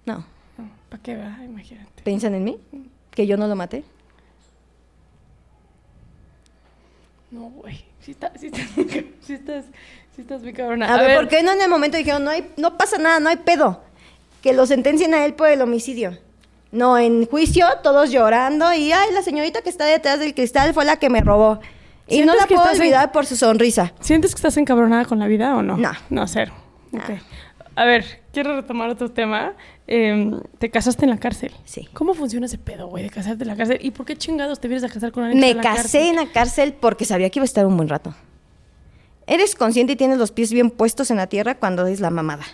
No. no ¿Para qué va? Imagínate. ¿Piensan en mí? ¿Que yo no lo maté? No, güey. Sí, está, sí, estás, sí, estás, sí estás muy cabrona. A, ver, ¿por qué no en el momento dijeron, no, hay, no pasa nada, no hay pedo? Que lo sentencien a él por el homicidio. No, en juicio, todos llorando y, ay, la señorita que está detrás del cristal fue la que me robó. Y no la puedo olvidar por su sonrisa. ¿Sientes que estás encabronada con la vida o no? No. No, cero. A ver, quiero retomar otro tema. Em, te casaste en la cárcel. Sí. ¿Cómo funciona ese pedo, güey, de casarte en la cárcel? ¿Y por qué chingados te vienes a casar con alguien Me casé en la cárcel porque sabía que iba a estar un buen rato. Eres consciente y tienes los pies bien puestos en la tierra cuando es la mamada.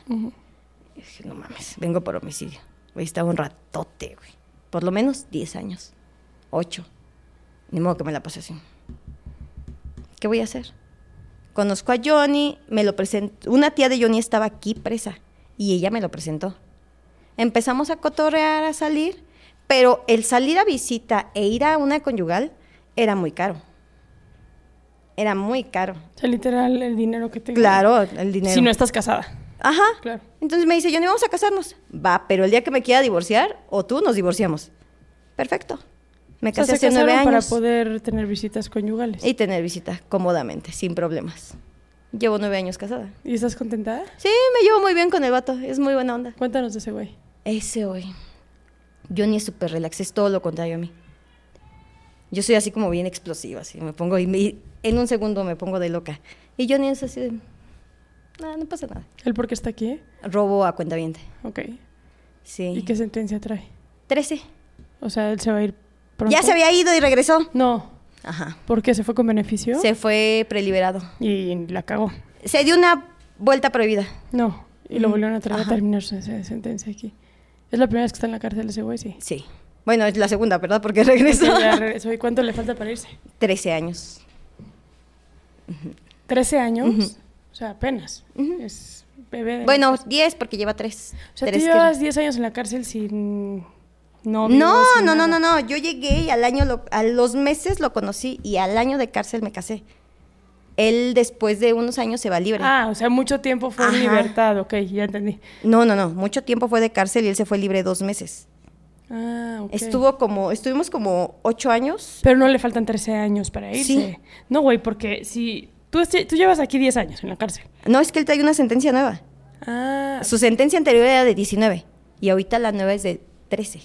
Dije, no mames, vengo por homicidio. Voy a estar un ratote, güey. Por lo menos 10 años. 8. Ni modo que me la pase así. ¿Qué voy a hacer? Conozco a Johnny, me lo presentó. Una tía de Johnny estaba aquí presa y ella me lo presentó. Empezamos a cotorrear, a salir, pero el salir a visita e ir a una conyugal era muy caro. Era muy caro. O sea, literal, el dinero que te. Claro, el dinero. Si no estás casada. Ajá. Claro. Entonces me dice, Johnny, vamos a casarnos. Va, pero el día que me quiera divorciar, o tú nos divorciamos. Perfecto. Me casé hace nueve años. para poder tener visitas conyugales. Y tener visita cómodamente, sin problemas. Llevo nueve años casada. ¿Y estás contentada? Sí, me llevo muy bien con el vato. Es muy buena onda. Cuéntanos de ese güey. Ese güey. Johnny es súper relax, es todo lo contrario a mí. Yo soy así como bien explosiva, así me pongo y en un segundo me pongo de loca. Y Johnny es así de, no, no pasa nada. ¿El por qué está aquí? Robo a cuenta viente. Ok. Sí. ¿Y qué sentencia trae? Trece. O sea, él se va a ir ya se había ido y regresó. No. Ajá. ¿Por qué? ¿Se fue con beneficio? Se fue preliberado. Y la cagó. Se dio una vuelta prohibida. No. Y lo volvieron a traer a terminar su sentencia aquí. ¿Es la primera vez que está en la cárcel ese güey? Sí. Sí. Bueno, es la segunda, ¿verdad? Porque regresó. ¿Y cuánto le falta para irse? Trece años. ¿Trece años? O sea, apenas. Es bebé. bueno, diez porque lleva tres. O sea, tú llevas diez años en la cárcel sin no, no, no, no, no, no. Yo llegué y al año, a los meses lo conocí y al año de cárcel me casé. Él después de unos años se va libre. Ah, o sea, mucho tiempo fue en libertad, ok, ya entendí. No, no, no, mucho tiempo fue de cárcel y él se fue libre dos meses. Ah, ok. Estuvo como, estuvimos como ocho años. Pero no le faltan trece años para irse. Sí. No, güey, porque si tú, tú llevas aquí diez años en la cárcel. No, es que él trae una sentencia nueva. Ah. Su sentencia anterior era de 19 y ahorita la nueva es de 13.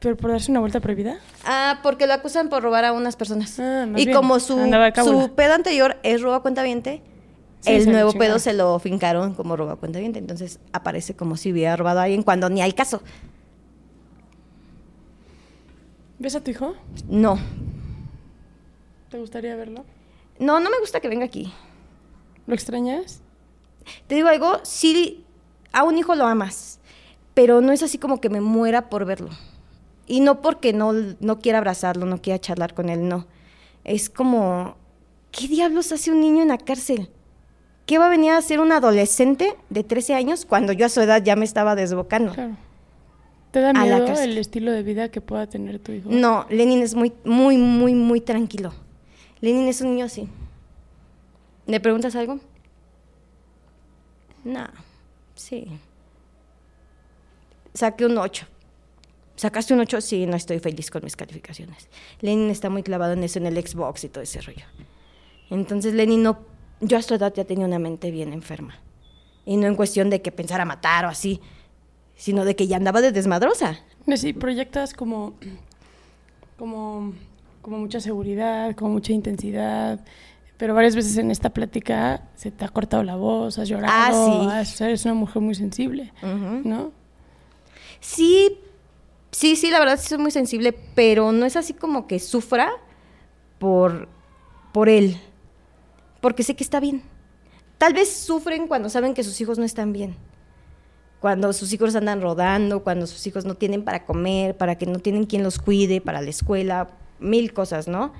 ¿Pero por darse una vuelta prohibida? Ah, porque lo acusan por robar a unas personas. Ah, y como su, su pedo anterior es robo a cuenta viente, el nuevo pedo se lo fincaron como robo a cuenta viente. Entonces aparece como si hubiera robado a alguien cuando ni hay caso. ¿Ves a tu hijo? No. ¿Te gustaría verlo? No, no me gusta que venga aquí. ¿Lo extrañas? Te digo algo, sí, a un hijo lo amas, pero no es así como que me muera por verlo. Y no porque no, no quiera abrazarlo, no quiera charlar con él, no. Es como, ¿qué diablos hace un niño en la cárcel? ¿Qué va a venir a ser un adolescente de 13 años cuando yo a su edad ya me estaba desbocando? Claro. ¿Te da miedo el estilo de vida que pueda tener tu hijo? No, Lenin es muy, muy, muy, muy tranquilo. Lenin es un niño así. ¿Le preguntas algo? No, sí. Saqué un 8. ¿Sacaste un 8? Sí, no estoy feliz con mis calificaciones. Lenin está muy clavado en eso, en el Xbox y todo ese rollo. Entonces Lenin no, yo a su edad ya tenía una mente bien enferma. Y no en cuestión de que pensara matar o así, sino de que ya andaba de desmadrosa. Sí, proyectas como, como, como mucha seguridad, como mucha intensidad, pero varias veces en esta plática se te ha cortado la voz, has llorado, ah, sí. eres una mujer muy sensible, ¿no? Sí, Sí, sí, la verdad sí soy muy sensible, pero no es así como que sufra por, por él, porque sé que está bien. Tal vez sufren cuando saben que sus hijos no están bien, cuando sus hijos andan rodando, cuando sus hijos no tienen para comer, para que no tienen quien los cuide, para la escuela, mil cosas, ¿no?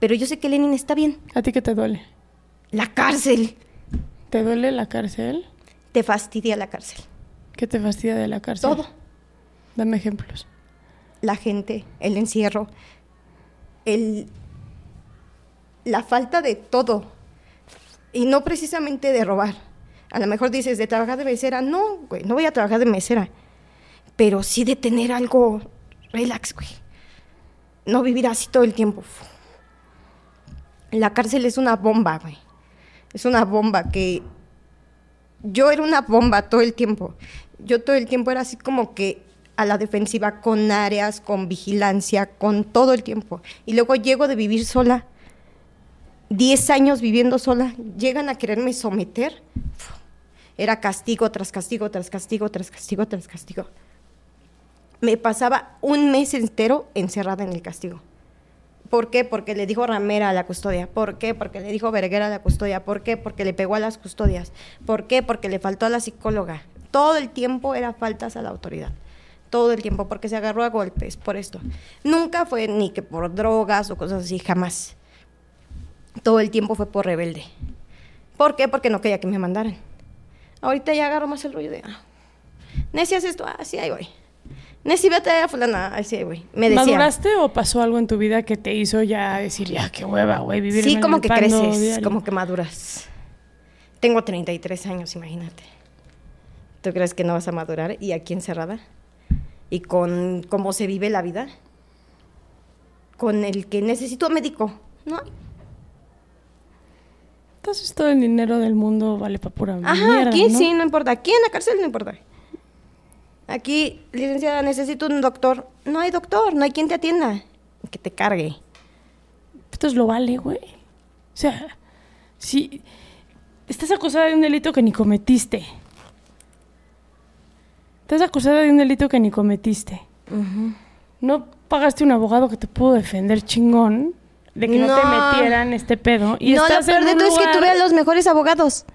Pero yo sé que Lenin está bien. ¿A ti qué te duele? La cárcel. ¿Te duele la cárcel? Te fastidia la cárcel. ¿Qué te fastidia de la cárcel? Todo Dame ejemplos. La gente, el encierro, el, la falta de todo. Y no precisamente de robar. A lo mejor dices, de trabajar de mesera. No, güey, no voy a trabajar de mesera. Pero sí de tener algo relax, güey. No vivir así todo el tiempo. La cárcel es una bomba, güey. Es una bomba que... Yo era una bomba todo el tiempo. Yo todo el tiempo era así como que a la defensiva con áreas, con vigilancia, con todo el tiempo. Y luego llego de vivir sola, 10 años viviendo sola, llegan a quererme someter. Era castigo tras castigo, tras castigo, tras castigo, tras castigo. Me pasaba un mes entero encerrada en el castigo. ¿Por qué? Porque le dijo ramera a la custodia. ¿Por qué? Porque le dijo verguera a la custodia. ¿Por qué? Porque le pegó a las custodias. ¿Por qué? Porque le faltó a la psicóloga. Todo el tiempo era faltas a la autoridad todo el tiempo porque se agarró a golpes por esto. Nunca fue ni que por drogas o cosas así, jamás. Todo el tiempo fue por rebelde. ¿Por qué? Porque no quería que me mandaran. Ahorita ya agarro más el rollo de, ah, haces esto? Ah, sí, ahí voy. Nessie, vete a fulana, así voy. Me decía. ¿Maduraste o pasó algo en tu vida que te hizo ya decir, ya, qué hueva, güey, vivir Sí, como que creces, como que maduras. Tengo 33 años, imagínate. ¿Tú crees que no vas a madurar? ¿Y aquí encerrada? y con cómo se vive la vida, con el que necesito médico, ¿no? Entonces todo el dinero del mundo vale para pura Ajá, aquí sí, no importa. Aquí en la cárcel no importa. Aquí, licenciada, necesito un doctor. No hay doctor, no hay quien te atienda. Que te cargue. Esto es lo vale, güey. O sea, si estás acusada de un delito que ni cometiste, Estás acusada de un delito que ni cometiste. No pagaste un abogado que te pudo defender chingón de que no, te metieran este pedo. Y no, lo peor de todo es que tuve a los mejores abogados.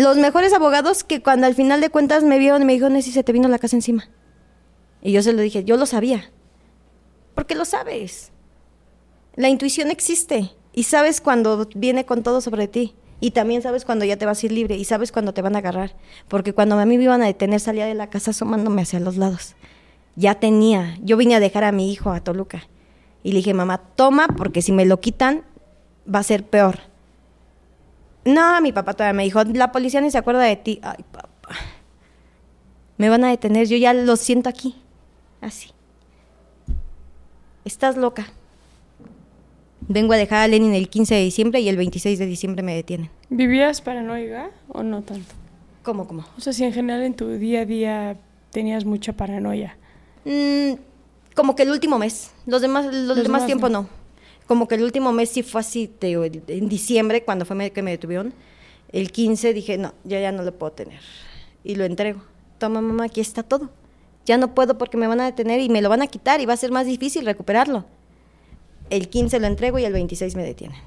Los mejores abogados que cuando al final de cuentas me vieron y me dijeron, si se te vino la casa encima. Y yo se lo dije, yo lo sabía. Porque lo sabes. La intuición existe y sabes cuando viene con todo sobre ti. Y también sabes cuando ya te vas a ir libre y sabes cuando te van a agarrar. Porque cuando a mí me iban a detener salía de la casa asomándome hacia los lados. Ya tenía, yo vine a dejar a mi hijo a Toluca. Y le dije, mamá, toma porque si me lo quitan va a ser peor. No, mi papá todavía me dijo, la policía ni se acuerda de ti. Ay, papá. Me van a detener, yo ya lo siento aquí. Así. Estás loca. Vengo a dejar a Lenin el 15 de diciembre y el 26 de diciembre me detienen. ¿Vivías paranoica o no tanto? ¿Cómo, cómo? O sea, si en general en tu día a día tenías mucha paranoia. Mm, como que el último mes. Los demás, los, demás, tiempo no. Como que el último mes sí fue así, en diciembre, cuando fue que me detuvieron. El 15 dije, no, ya ya no lo puedo tener. Y lo entrego. Toma, mamá, aquí está todo. Ya no puedo porque me van a detener y me lo van a quitar y va a ser más difícil recuperarlo. El 15 lo entrego y el 26 me detienen.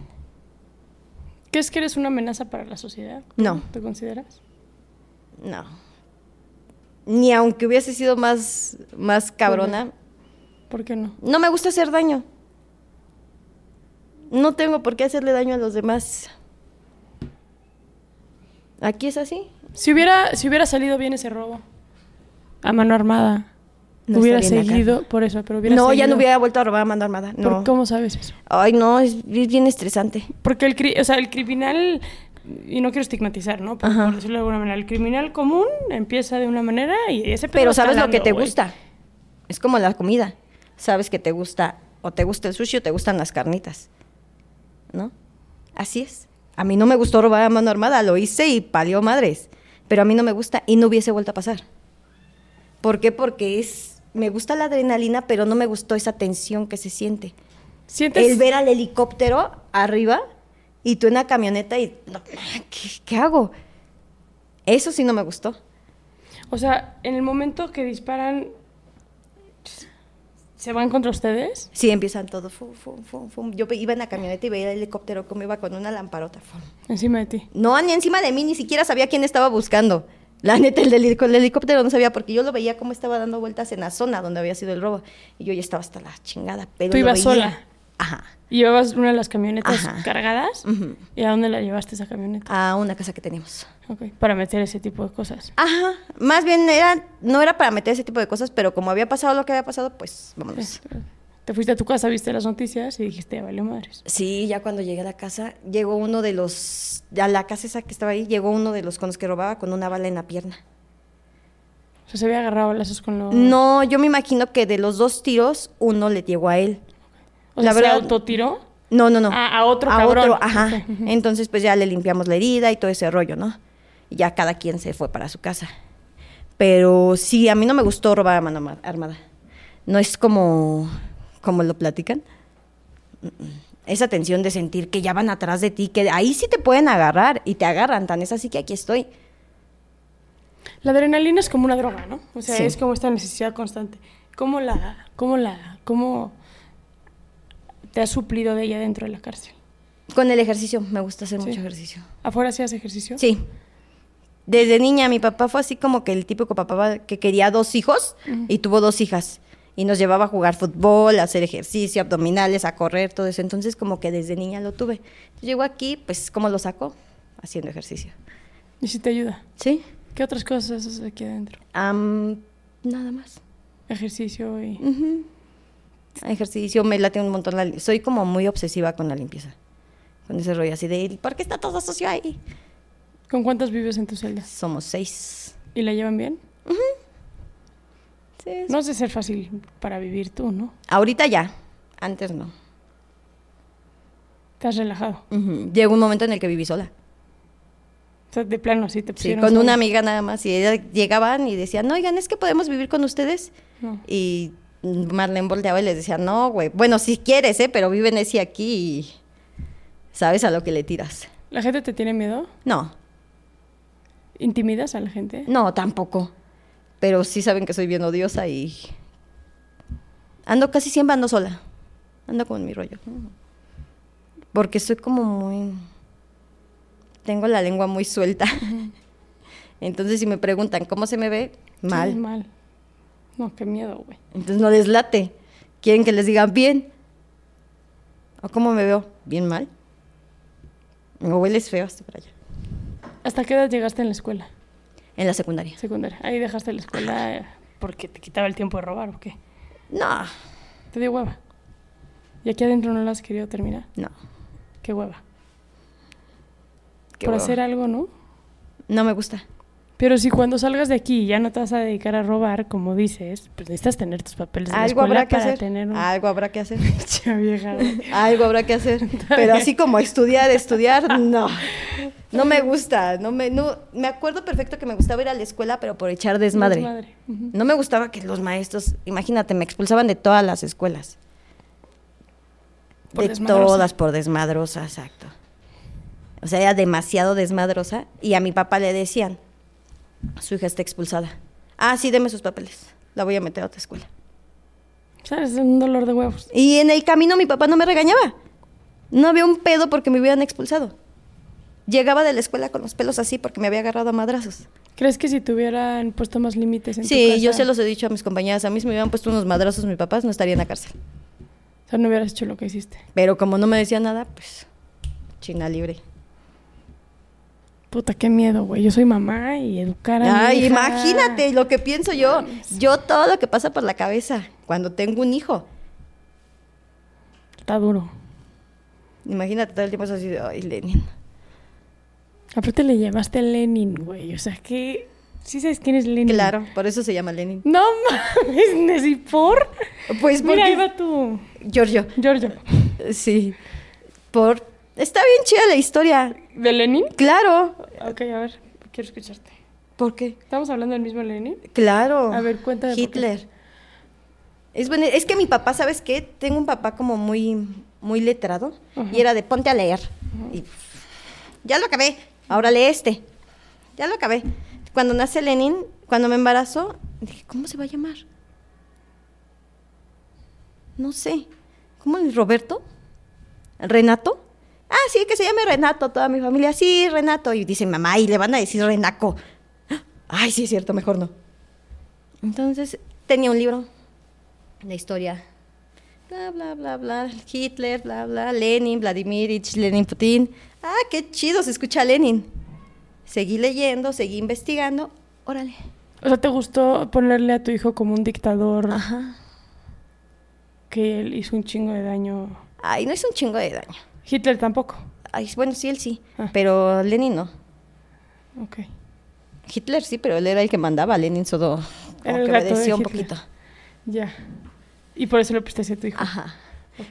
¿Crees que eres una amenaza para la sociedad? No. ¿Te consideras? No. Ni aunque hubiese sido más, más cabrona. ¿Por qué no? No me gusta hacer daño. No tengo por qué hacerle daño a los demás. Aquí es así. Si hubiera, si hubiera salido bien ese robo a mano armada, hubiera seguido por eso, pero hubiera No, ya no hubiera vuelto a robar a mano armada. No. ¿Cómo sabes eso? Ay, no, es, bien estresante. Porque el, o sea, el criminal y no quiero estigmatizar, ¿no? Por, decirlo de alguna manera, el criminal común empieza de una manera y ese Pero sabes lo que te gusta. Es como la comida. Sabes que te gusta o te gusta el sushi o te gustan las carnitas. ¿No? Así es. A mí no me gustó robar a mano armada, lo hice y palió madres. Pero a mí no me gusta y no hubiese vuelto a pasar. ¿Por qué? Porque es me gusta la adrenalina, pero no me gustó esa tensión que se siente. ¿Sientes? El ver al helicóptero arriba y tú en la camioneta y, ¿qué, hago? Eso sí no me gustó. O sea, en el momento que disparan, ¿se van contra ustedes? Sí, empiezan todo. Yo iba en la camioneta y veía el helicóptero como iba con una lamparota. Encima de ti. No, ni encima de mí, ni siquiera sabía quién estaba buscando. La neta, el, del, el helicóptero no sabía porque yo lo veía como estaba dando vueltas en la zona donde había sido el robo. Y yo ya estaba hasta la chingada. Pero ¿Tú ibas sola? Ajá. ¿Llevabas una de las camionetas cargadas? ¿Y a dónde la llevaste esa camioneta? A una casa que teníamos. Ok, para meter ese tipo de cosas. Ajá, más bien era, no era para meter ese tipo de cosas, pero como había pasado lo que había pasado, pues vámonos. Te fuiste a tu casa, viste las noticias y dijiste, vale madres. Sí, ya cuando llegué a la casa, llegó uno de los, a la casa esa que estaba ahí, llegó uno de los con los que robaba con una bala en la pierna. O sea, se había agarrado balazos con los... No, yo me imagino que de los dos tiros, uno le llegó a él. O sea, la verdad, ¿se autotiró? No, no, no. Ah, a otro a Otro, ajá. Entonces, pues ya le limpiamos la herida y todo ese rollo, ¿no? Y ya cada quien se fue para su casa. Pero sí, a mí no me gustó robar a mano armada. No es como como lo platican. Esa tensión de sentir que ya van atrás de ti, que ahí sí te pueden agarrar y te agarran, tan es así que aquí estoy. La adrenalina es como una droga, ¿no? O sea, es como esta necesidad constante. ¿Cómo la, cómo la, cómo te has suplido de ella dentro de la cárcel? Con el ejercicio, me gusta hacer mucho ejercicio. ¿Afuera hacías ejercicio? Sí. Desde niña mi papá fue así como que el típico papá que quería dos hijos y tuvo dos hijas y nos llevaba a jugar fútbol, a hacer ejercicio, abdominales, a correr, todo eso. Entonces, como que desde niña lo tuve. Llego aquí, pues, ¿cómo lo saco? Haciendo ejercicio. ¿Y si te ayuda? Sí. ¿Qué otras cosas haces aquí adentro? nada más. Ejercicio y... Ejercicio, me late un montón. Soy como muy obsesiva con la limpieza. Con ese rollo así de, ¿por qué está todo sucio ahí? ¿Con cuántas vives en tu celda? Somos seis. ¿Y la llevan bien? No es de ser fácil para vivir tú, ¿no? Ahorita ya, antes no. ¿Te has relajado? Llegó un momento en el que viví sola. O sea, de plano, sí te pusieron Sí, con una amiga nada más. Y llegaban y decían, no, oigan, es que podemos vivir con ustedes. Y Marlene volteaba y les decía, no, güey, bueno, si quieres, ¿eh? Pero viven ese aquí y sabes a lo que le tiras. ¿La gente te tiene miedo? No. ¿Intimidas a la gente? No, tampoco pero sí saben que soy bien odiosa y ando casi siempre ando sola, ando con mi rollo, porque soy como muy, tengo la lengua muy suelta. Entonces, si me preguntan cómo se me ve, mal. mal. No, qué miedo, güey. Entonces no les late. Quieren que les digan bien. ¿O cómo me veo? Bien mal. O hueles feo hasta para allá. ¿Hasta qué edad llegaste en la escuela? En la secundaria. Secundaria. Ahí dejaste la escuela porque te quitaba el tiempo de robar o qué? No. ¿Te dio hueva? ¿Y aquí adentro no la has querido terminar? No. ¿Qué hueva? Por hacer algo, ¿no? No me gusta. Pero si cuando salgas de aquí ya no te vas a dedicar a robar, como dices, pues necesitas tener tus papeles de Algo habrá que hacer. Tener Algo habrá que hacer. vieja. Algo habrá que hacer. Pero así como estudiar, estudiar, no. No me gusta. No me, no, me acuerdo perfecto que me gustaba ir a la escuela, pero por echar desmadre. desmadre. No me gustaba que los maestros, imagínate, me expulsaban de todas las escuelas. de todas por desmadrosa, exacto. O sea, era demasiado desmadrosa y a mi papá le decían, su hija está expulsada. Ah, sí, deme sus papeles. La voy a meter a otra escuela. ¿Sabes? Es un dolor de huevos. Y en el camino mi papá no me regañaba. No había un pedo porque me hubieran expulsado. Llegaba de la escuela con los pelos así porque me había agarrado a madrazos. ¿Crees que si te hubieran puesto más límites en sí, yo se los he dicho a mis compañeras. A mí si me hubieran puesto unos madrazos mis papás, no estaría en la cárcel. O sea, no hubieras hecho lo que hiciste. Pero como no me decía nada, pues, china libre. Puta, qué miedo, güey. Yo soy mamá y educar a Ay, imagínate lo que pienso yo. Yo todo lo que pasa por la cabeza cuando tengo un hijo. Está duro. Imagínate todo el tiempo así de, ay, Lenin. Aparte le llamaste a Lenin, güey. O sea, que... ¿Sí sabes quién es Lenin? Claro, por eso se llama Lenin. No mames, ¿y por? Pues. Mira, ahí va tu... Giorgio. Giorgio. Sí. Por Está bien chida la historia. ¿De Lenin? Claro. Ok, a ver, quiero escucharte. ¿Por qué? ¿Estamos hablando del mismo Lenin? Claro. A ver, cuéntame. Hitler. Es, bueno, es que mi papá, ¿sabes qué? Tengo un papá como muy, muy letrado y era de ponte a leer. Y ya lo acabé, ahora lee este. Ya lo acabé. Cuando nace Lenin, cuando me embarazó, dije, ¿cómo se va a llamar? No sé. ¿Cómo es Roberto? ¿Renato? Ah, sí, que se llame Renato, toda mi familia. Sí, Renato. Y dice mamá, y le van a decir Renaco. Ay, sí, es cierto, mejor no. Entonces, tenía un libro, la historia. Bla, bla, bla, bla. Hitler, bla, bla. Lenin, Vladimir Lenin, Putin. Ah, qué chido, se escucha Lenin. Seguí leyendo, seguí investigando. Órale. O sea, ¿te gustó ponerle a tu hijo como un dictador? Ajá. Que él hizo un chingo de daño. Ay, no hizo un chingo de daño. Hitler tampoco. Ay, bueno, sí, él sí, ah. pero Lenin no. Ok. Hitler sí, pero él era el que mandaba, Lenin solo como que obedeció un poquito. Ya. Y por eso lo prestaste a tu hijo. Ajá.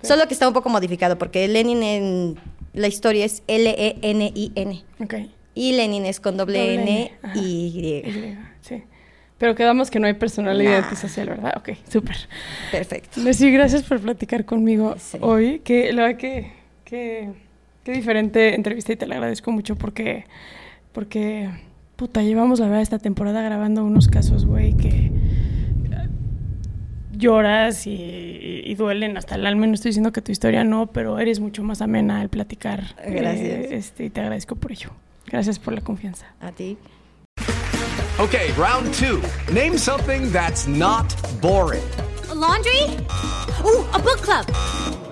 Solo que está un poco modificado, porque Lenin en la historia es L-E-N-I-N. Ok. Y Lenin es con doble, N, y Y. Sí. Pero quedamos que no hay personalidad social, ¿verdad? Ok, súper. Perfecto. Gracias por platicar conmigo hoy. Que la verdad que Qué, diferente entrevista y te la agradezco mucho porque, porque, puta, llevamos la verdad esta temporada grabando unos casos, güey, que lloras y, duelen hasta el alma. No estoy diciendo que tu historia no, pero eres mucho más amena al platicar. Gracias. este, y te agradezco por ello. Gracias por la confianza. A ti. Okay, round two. Name something that's not boring. laundry? Ooh, a book club.